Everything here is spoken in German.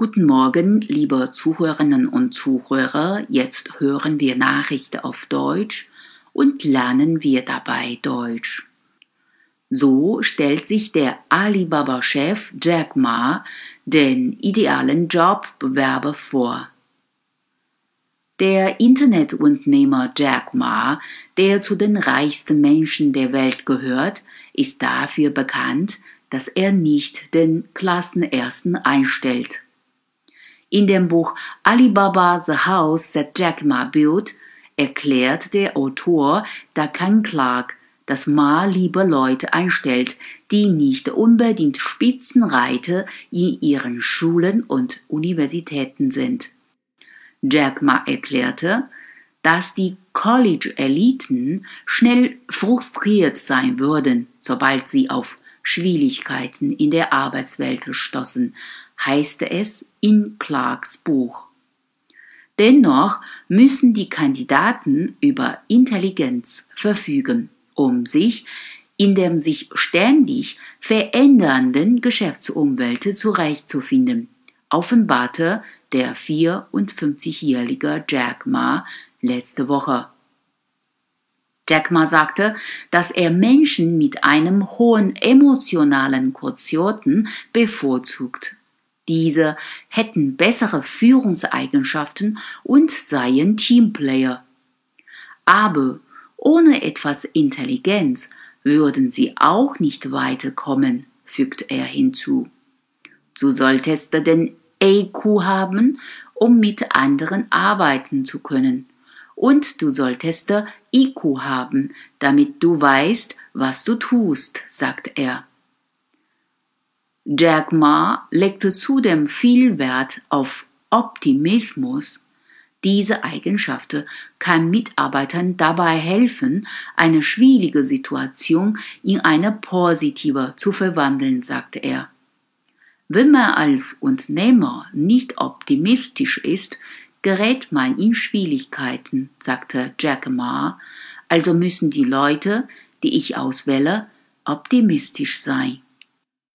Guten Morgen, liebe Zuhörerinnen und Zuhörer. Jetzt hören wir Nachrichten auf Deutsch und lernen wir dabei Deutsch. So stellt sich der Alibaba-Chef Jack Ma den idealen Jobbewerber vor. Der Internetunternehmer Jack Ma, der zu den reichsten Menschen der Welt gehört, ist dafür bekannt, dass er nicht den Klassenersten einstellt. In dem Buch Alibaba The House That Jack Ma Built erklärt der Autor Dakan Clark, dass Ma lieber Leute einstellt, die nicht unbedingt Spitzenreiter in ihren Schulen und Universitäten sind. Jack Ma erklärte, dass die College-Eliten schnell frustriert sein würden, sobald sie auf Schwierigkeiten in der Arbeitswelt stoßen, heißt es in Clarks Buch. Dennoch müssen die Kandidaten über Intelligenz verfügen, um sich in der sich ständig verändernden Geschäftsumwelt zurechtzufinden, offenbarte der 54-jährige Jack Ma letzte Woche. Jack Ma sagte, dass er Menschen mit einem hohen emotionalen Quotienten bevorzugt. Diese hätten bessere Führungseigenschaften und seien Teamplayer. Aber ohne etwas Intelligenz würden sie auch nicht weiterkommen, fügt er hinzu. Du solltest den EQ haben, um mit anderen arbeiten zu können. Und du solltest IQ haben, damit du weißt, was du tust, sagt er. Jack Ma legte zudem viel Wert auf Optimismus. Diese Eigenschaft kann Mitarbeitern dabei helfen, eine schwierige Situation in eine positive zu verwandeln, sagte er. Wenn man als Unternehmer nicht optimistisch ist, gerät man in Schwierigkeiten, sagte Jack Ma, also müssen die Leute, die ich auswähle, optimistisch sein.